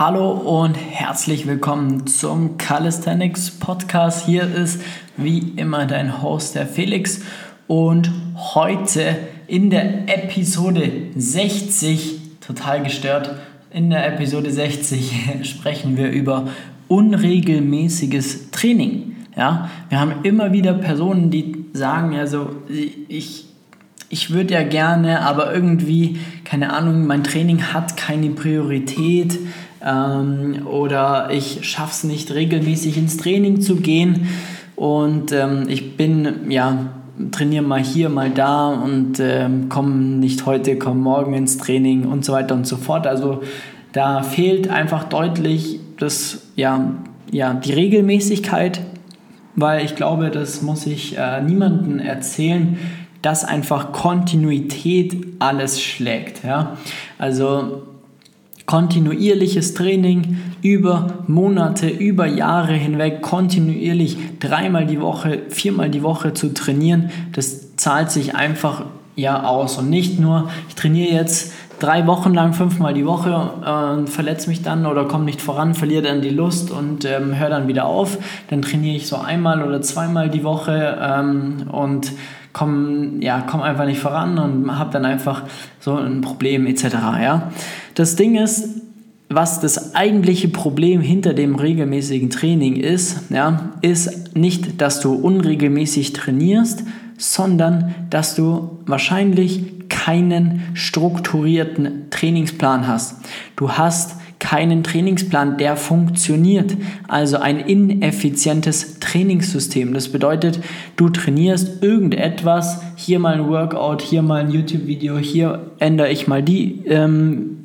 Hallo und herzlich willkommen zum Calisthenics Podcast. Hier ist wie immer dein Host, der Felix. Und heute in der Episode 60, total gestört, in der Episode 60 sprechen wir über unregelmäßiges Training. Ja, wir haben immer wieder Personen, die sagen, also ich, ich würde ja gerne, aber irgendwie, keine Ahnung, mein Training hat keine Priorität ähm, oder ich schaffe es nicht regelmäßig ins Training zu gehen und ähm, ich bin, ja, trainiere mal hier, mal da und ähm, komme nicht heute, komme morgen ins Training und so weiter und so fort. Also da fehlt einfach deutlich das, ja, ja, die Regelmäßigkeit, weil ich glaube, das muss ich äh, niemandem erzählen, dass einfach Kontinuität alles schlägt. Ja? Also kontinuierliches Training über Monate, über Jahre hinweg, kontinuierlich dreimal die Woche, viermal die Woche zu trainieren, das zahlt sich einfach ja aus. Und nicht nur, ich trainiere jetzt drei Wochen lang fünfmal die Woche äh, verletze mich dann oder komme nicht voran, verliere dann die Lust und ähm, höre dann wieder auf. Dann trainiere ich so einmal oder zweimal die Woche ähm, und komme ja, komm einfach nicht voran und habe dann einfach so ein Problem etc. Ja? Das Ding ist, was das eigentliche Problem hinter dem regelmäßigen Training ist, ja, ist nicht, dass du unregelmäßig trainierst, sondern dass du wahrscheinlich keinen strukturierten Trainingsplan hast. Du hast keinen Trainingsplan, der funktioniert. Also ein ineffizientes Trainingssystem. Das bedeutet, du trainierst irgendetwas, hier mal ein Workout, hier mal ein YouTube-Video, hier ändere ich mal die ähm,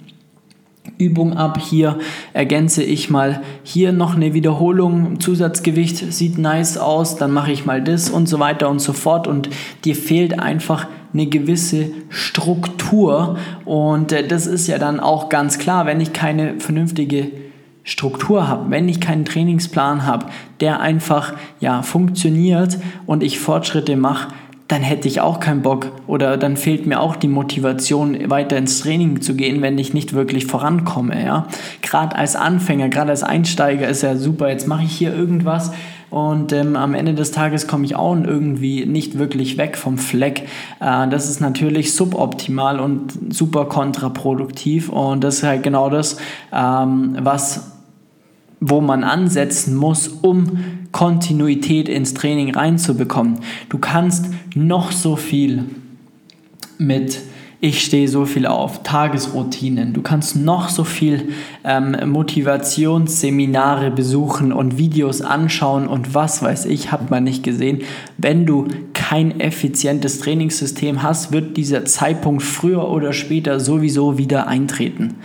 Übung ab, hier ergänze ich mal hier noch eine Wiederholung, Zusatzgewicht sieht nice aus, dann mache ich mal das und so weiter und so fort und dir fehlt einfach eine gewisse Struktur und äh, das ist ja dann auch ganz klar, wenn ich keine vernünftige Struktur habe, wenn ich keinen Trainingsplan habe, der einfach ja funktioniert und ich Fortschritte mache, dann hätte ich auch keinen Bock oder dann fehlt mir auch die Motivation, weiter ins Training zu gehen, wenn ich nicht wirklich vorankomme. Ja? Gerade als Anfänger, gerade als Einsteiger ist ja super, jetzt mache ich hier irgendwas und ähm, am Ende des Tages komme ich auch irgendwie nicht wirklich weg vom Fleck. Äh, das ist natürlich suboptimal und super kontraproduktiv und das ist halt genau das, ähm, was wo man ansetzen muss, um Kontinuität ins Training reinzubekommen. Du kannst noch so viel mit ich stehe so viel auf, Tagesroutinen. Du kannst noch so viel ähm, Motivationsseminare besuchen und Videos anschauen und was weiß ich, hat man nicht gesehen. Wenn du kein effizientes Trainingssystem hast, wird dieser Zeitpunkt früher oder später sowieso wieder eintreten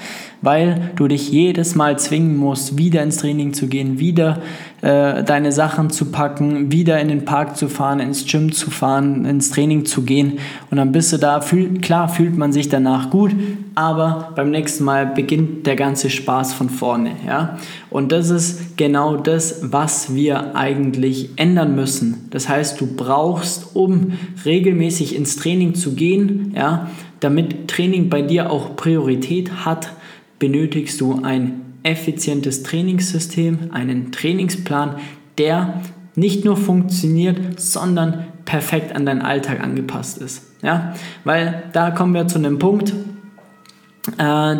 weil du dich jedes Mal zwingen musst, wieder ins Training zu gehen, wieder äh, deine Sachen zu packen, wieder in den Park zu fahren, ins Gym zu fahren, ins Training zu gehen und dann bist du da, fühl, klar fühlt man sich danach gut, aber beim nächsten Mal beginnt der ganze Spaß von vorne, ja? Und das ist genau das, was wir eigentlich ändern müssen. Das heißt, du brauchst, um regelmäßig ins Training zu gehen, ja, damit Training bei dir auch Priorität hat, benötigst du ein effizientes Trainingssystem, einen Trainingsplan, der nicht nur funktioniert, sondern perfekt an deinen Alltag angepasst ist. Ja? Weil da kommen wir zu einem Punkt, äh,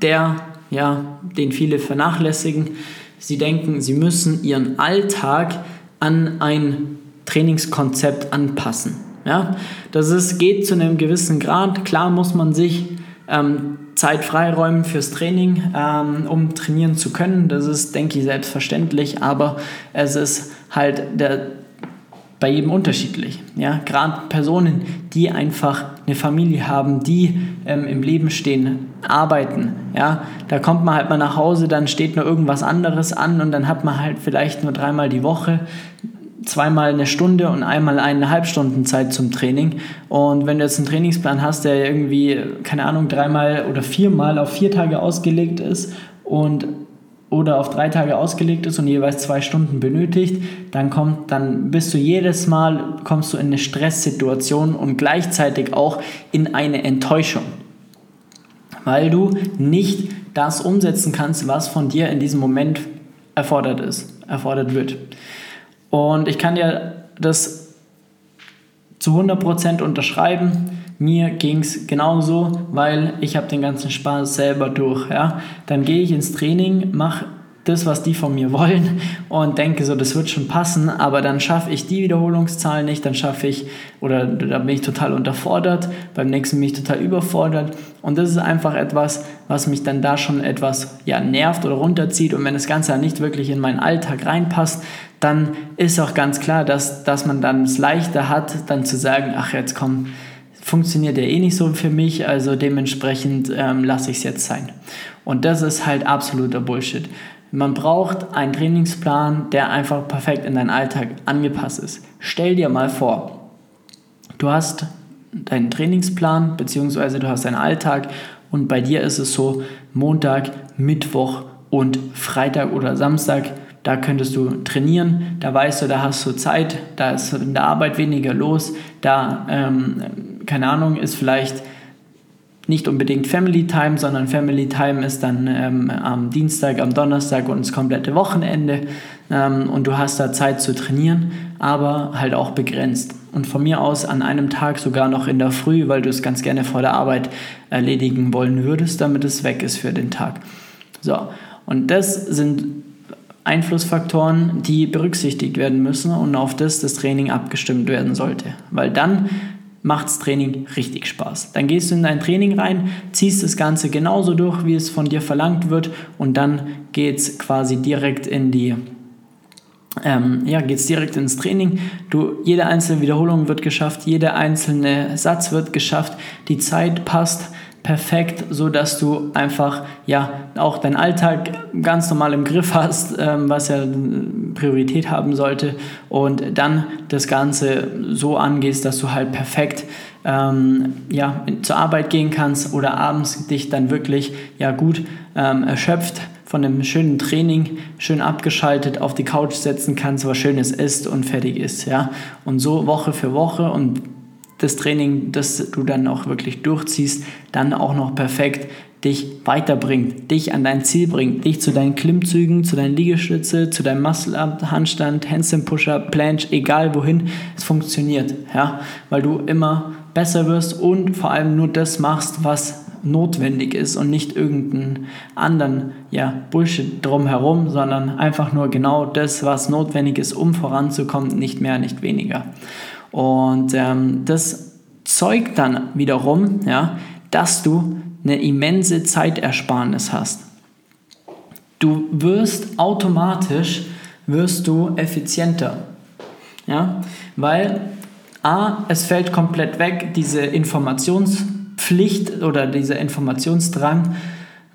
der, ja, den viele vernachlässigen. Sie denken, sie müssen ihren Alltag an ein Trainingskonzept anpassen. Ja? Das ist, geht zu einem gewissen Grad. Klar muss man sich ähm, Zeit freiräumen fürs Training, ähm, um trainieren zu können. Das ist, denke ich, selbstverständlich, aber es ist halt der, bei jedem unterschiedlich. Ja? Gerade Personen, die einfach eine Familie haben, die ähm, im Leben stehen, arbeiten. Ja? Da kommt man halt mal nach Hause, dann steht nur irgendwas anderes an und dann hat man halt vielleicht nur dreimal die Woche zweimal eine Stunde und einmal eineinhalb Stunden Zeit zum Training. Und wenn du jetzt einen Trainingsplan hast, der irgendwie, keine Ahnung, dreimal oder viermal auf vier Tage ausgelegt ist und oder auf drei Tage ausgelegt ist und jeweils zwei Stunden benötigt, dann kommt, dann bist du jedes Mal, kommst du in eine Stresssituation und gleichzeitig auch in eine Enttäuschung. Weil du nicht das umsetzen kannst, was von dir in diesem Moment erfordert ist, erfordert wird. Und ich kann dir das zu 100% unterschreiben. Mir ging es genauso, weil ich habe den ganzen Spaß selber durch. Ja? Dann gehe ich ins Training, mache das, was die von mir wollen und denke so, das wird schon passen, aber dann schaffe ich die Wiederholungszahl nicht, dann schaffe ich, oder da bin ich total unterfordert, beim nächsten bin ich total überfordert und das ist einfach etwas, was mich dann da schon etwas ja, nervt oder runterzieht und wenn das Ganze dann nicht wirklich in meinen Alltag reinpasst, dann ist auch ganz klar, dass, dass man dann es leichter hat, dann zu sagen, ach jetzt komm, funktioniert ja eh nicht so für mich, also dementsprechend ähm, lasse ich es jetzt sein. Und das ist halt absoluter Bullshit. Man braucht einen Trainingsplan, der einfach perfekt in deinen Alltag angepasst ist. Stell dir mal vor, du hast deinen Trainingsplan bzw. du hast deinen Alltag und bei dir ist es so Montag, Mittwoch und Freitag oder Samstag, da könntest du trainieren, da weißt du, da hast du Zeit, da ist in der Arbeit weniger los, da, ähm, keine Ahnung, ist vielleicht nicht unbedingt Family Time, sondern Family Time ist dann ähm, am Dienstag, am Donnerstag und das komplette Wochenende ähm, und du hast da Zeit zu trainieren, aber halt auch begrenzt. Und von mir aus an einem Tag sogar noch in der Früh, weil du es ganz gerne vor der Arbeit erledigen wollen würdest, damit es weg ist für den Tag. So, und das sind Einflussfaktoren, die berücksichtigt werden müssen und auf das das Training abgestimmt werden sollte. Weil dann macht's Training richtig Spaß. Dann gehst du in dein Training rein, ziehst das Ganze genauso durch, wie es von dir verlangt wird und dann geht's quasi direkt in die ähm, ja, geht's direkt ins Training. Du, jede einzelne Wiederholung wird geschafft, jeder einzelne Satz wird geschafft, die Zeit passt perfekt, so dass du einfach ja auch deinen Alltag ganz normal im Griff hast, ähm, was ja Priorität haben sollte und dann das Ganze so angehst, dass du halt perfekt ähm, ja, zur Arbeit gehen kannst oder abends dich dann wirklich ja gut ähm, erschöpft von einem schönen Training schön abgeschaltet auf die Couch setzen kannst, was Schönes isst und fertig ist, ja. Und so Woche für Woche und das Training, das du dann auch wirklich durchziehst, dann auch noch perfekt dich weiterbringt, dich an dein Ziel bringt, dich zu deinen Klimmzügen, zu deinen Liegestütze, zu deinem Muscle-Up, Handstand, Handstand Push-Up, Planche, egal wohin, es funktioniert, ja, weil du immer besser wirst und vor allem nur das machst, was notwendig ist und nicht irgendeinen anderen ja, Bullshit drumherum, sondern einfach nur genau das, was notwendig ist, um voranzukommen, nicht mehr, nicht weniger. Und ähm, das zeugt dann wiederum, ja, dass du eine immense Zeitersparnis hast. Du wirst automatisch wirst du effizienter. Ja? Weil A, es fällt komplett weg, diese Informationspflicht oder dieser Informationsdrang,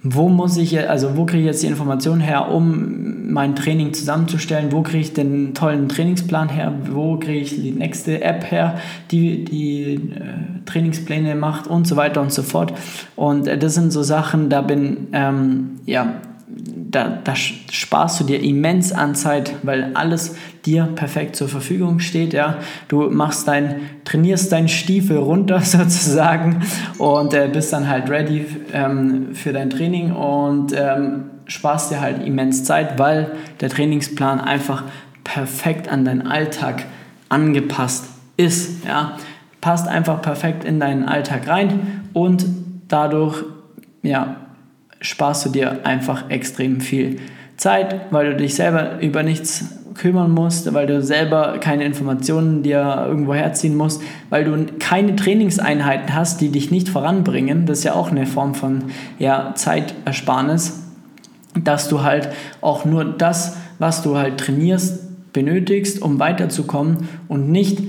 wo muss ich, also wo kriege ich jetzt die Informationen her, um mein Training zusammenzustellen, wo kriege ich den tollen Trainingsplan her, wo kriege ich die nächste App her, die die äh, Trainingspläne macht und so weiter und so fort. Und äh, das sind so Sachen, da bin, ähm, ja, da, da sparst du dir immens an Zeit, weil alles dir perfekt zur Verfügung steht. Ja? Du machst dein, trainierst deinen Stiefel runter sozusagen und äh, bist dann halt ready ähm, für dein Training und ähm, sparst dir halt immens Zeit, weil der Trainingsplan einfach perfekt an deinen Alltag angepasst ist. Ja? Passt einfach perfekt in deinen Alltag rein und dadurch ja, sparst du dir einfach extrem viel Zeit, weil du dich selber über nichts kümmern musst, weil du selber keine Informationen dir irgendwo herziehen musst, weil du keine Trainingseinheiten hast, die dich nicht voranbringen. Das ist ja auch eine Form von ja, Zeitersparnis, dass du halt auch nur das, was du halt trainierst, benötigst, um weiterzukommen und nicht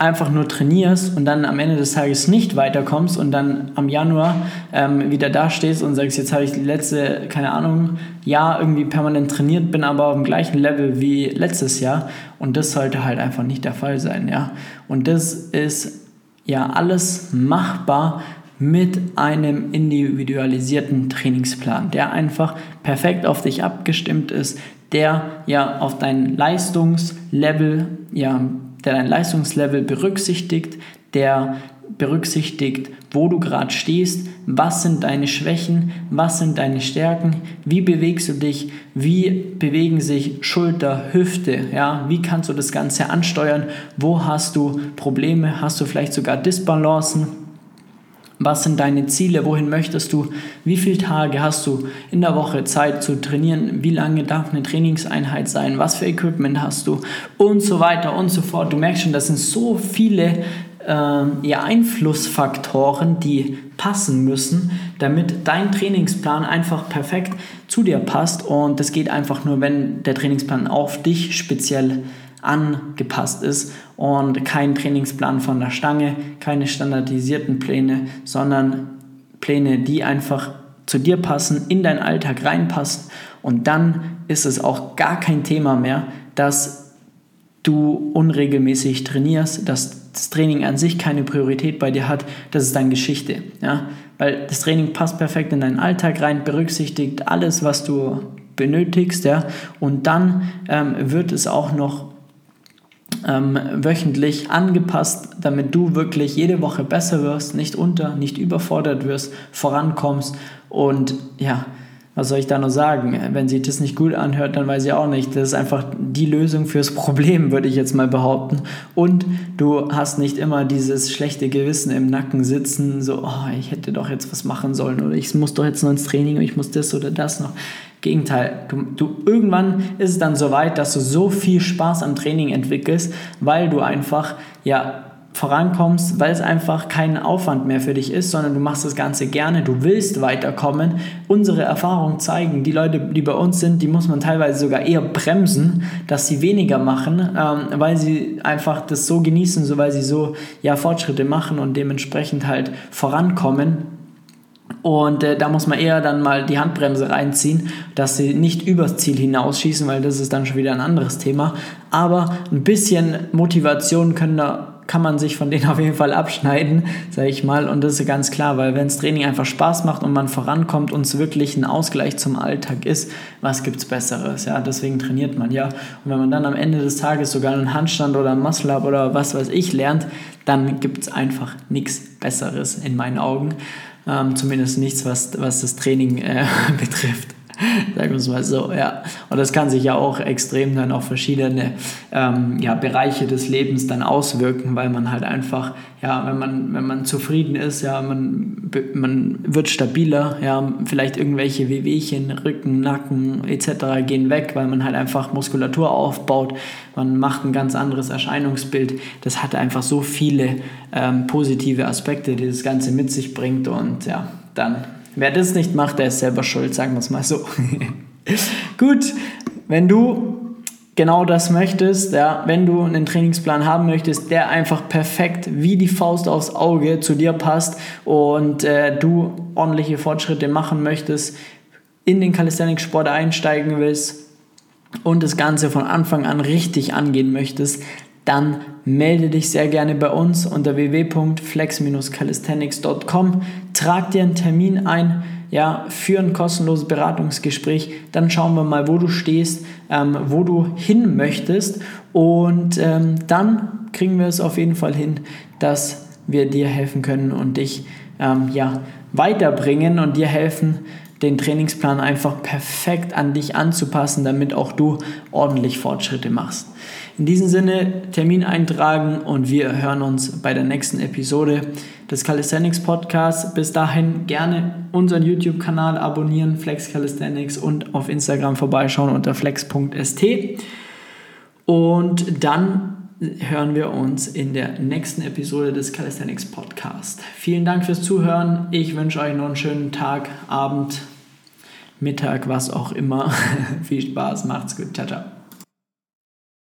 einfach nur trainierst und dann am Ende des Tages nicht weiterkommst und dann am Januar ähm, wieder dastehst und sagst, jetzt habe ich die letzte, keine Ahnung, Jahr irgendwie permanent trainiert, bin aber auf dem gleichen Level wie letztes Jahr und das sollte halt einfach nicht der Fall sein, ja. Und das ist ja alles machbar mit einem individualisierten Trainingsplan, der einfach perfekt auf dich abgestimmt ist, der ja auf dein Leistungslevel ja der dein Leistungslevel berücksichtigt, der berücksichtigt, wo du gerade stehst, was sind deine Schwächen, was sind deine Stärken, wie bewegst du dich, wie bewegen sich Schulter, Hüfte, ja, wie kannst du das Ganze ansteuern, wo hast du Probleme, hast du vielleicht sogar Disbalancen, was sind deine Ziele? Wohin möchtest du? Wie viele Tage hast du in der Woche Zeit zu trainieren? Wie lange darf eine Trainingseinheit sein? Was für Equipment hast du? Und so weiter und so fort. Du merkst schon, das sind so viele äh, Einflussfaktoren, die passen müssen, damit dein Trainingsplan einfach perfekt zu dir passt. Und das geht einfach nur, wenn der Trainingsplan auf dich speziell angepasst ist und kein Trainingsplan von der Stange, keine standardisierten Pläne, sondern Pläne, die einfach zu dir passen, in deinen Alltag reinpassen und dann ist es auch gar kein Thema mehr, dass du unregelmäßig trainierst, dass das Training an sich keine Priorität bei dir hat, das ist dann Geschichte. Ja? Weil das Training passt perfekt in deinen Alltag rein, berücksichtigt alles, was du benötigst, ja? und dann ähm, wird es auch noch ähm, wöchentlich angepasst, damit du wirklich jede Woche besser wirst, nicht unter, nicht überfordert wirst, vorankommst und ja, was soll ich da noch sagen? Wenn sie das nicht gut anhört, dann weiß ich auch nicht. Das ist einfach die Lösung fürs Problem, würde ich jetzt mal behaupten. Und du hast nicht immer dieses schlechte Gewissen im Nacken sitzen, so, oh, ich hätte doch jetzt was machen sollen oder ich muss doch jetzt noch ins Training und ich muss das oder das noch. Gegenteil, du, du, irgendwann ist es dann so weit, dass du so viel Spaß am Training entwickelst, weil du einfach ja vorankommst, weil es einfach kein Aufwand mehr für dich ist, sondern du machst das Ganze gerne, du willst weiterkommen. Unsere Erfahrungen zeigen, die Leute, die bei uns sind, die muss man teilweise sogar eher bremsen, dass sie weniger machen, ähm, weil sie einfach das so genießen, so weil sie so ja Fortschritte machen und dementsprechend halt vorankommen und äh, da muss man eher dann mal die Handbremse reinziehen, dass sie nicht übers Ziel hinausschießen, weil das ist dann schon wieder ein anderes Thema. Aber ein bisschen Motivation können da, kann man sich von denen auf jeden Fall abschneiden, sage ich mal. Und das ist ganz klar, weil wenn das Training einfach Spaß macht und man vorankommt und es wirklich ein Ausgleich zum Alltag ist, was gibt es Besseres? Ja, deswegen trainiert man ja. Und wenn man dann am Ende des Tages sogar einen Handstand oder einen Muscle-Up oder was weiß ich lernt, dann gibt es einfach nichts Besseres in meinen Augen. Ähm, zumindest nichts, was, was das Training äh, betrifft. Sagen wir es mal so, ja. Und das kann sich ja auch extrem dann auf verschiedene ähm, ja, Bereiche des Lebens dann auswirken, weil man halt einfach, ja, wenn man, wenn man zufrieden ist, ja, man, man wird stabiler, ja, vielleicht irgendwelche Wehwehchen, Rücken, Nacken etc. gehen weg, weil man halt einfach Muskulatur aufbaut, man macht ein ganz anderes Erscheinungsbild. Das hat einfach so viele ähm, positive Aspekte, die das Ganze mit sich bringt und ja, dann Wer das nicht macht, der ist selber schuld, sagen wir es mal so. Gut, wenn du genau das möchtest, ja, wenn du einen Trainingsplan haben möchtest, der einfach perfekt wie die Faust aufs Auge zu dir passt und äh, du ordentliche Fortschritte machen möchtest, in den Calisthenics-Sport einsteigen willst und das Ganze von Anfang an richtig angehen möchtest, dann melde dich sehr gerne bei uns unter www.flex-calisthenics.com. Trag dir einen Termin ein, ja, für ein kostenloses Beratungsgespräch. Dann schauen wir mal, wo du stehst, ähm, wo du hin möchtest und ähm, dann kriegen wir es auf jeden Fall hin, dass wir dir helfen können und dich ähm, ja, weiterbringen und dir helfen, den Trainingsplan einfach perfekt an dich anzupassen, damit auch du ordentlich Fortschritte machst. In diesem Sinne Termin eintragen und wir hören uns bei der nächsten Episode des Calisthenics Podcasts. Bis dahin gerne unseren YouTube-Kanal abonnieren, Flex Calisthenics und auf Instagram vorbeischauen unter flex.st. Und dann hören wir uns in der nächsten Episode des Calisthenics Podcast. Vielen Dank fürs Zuhören. Ich wünsche euch noch einen schönen Tag, Abend, Mittag, was auch immer. Viel Spaß, macht's gut. Ciao, ciao.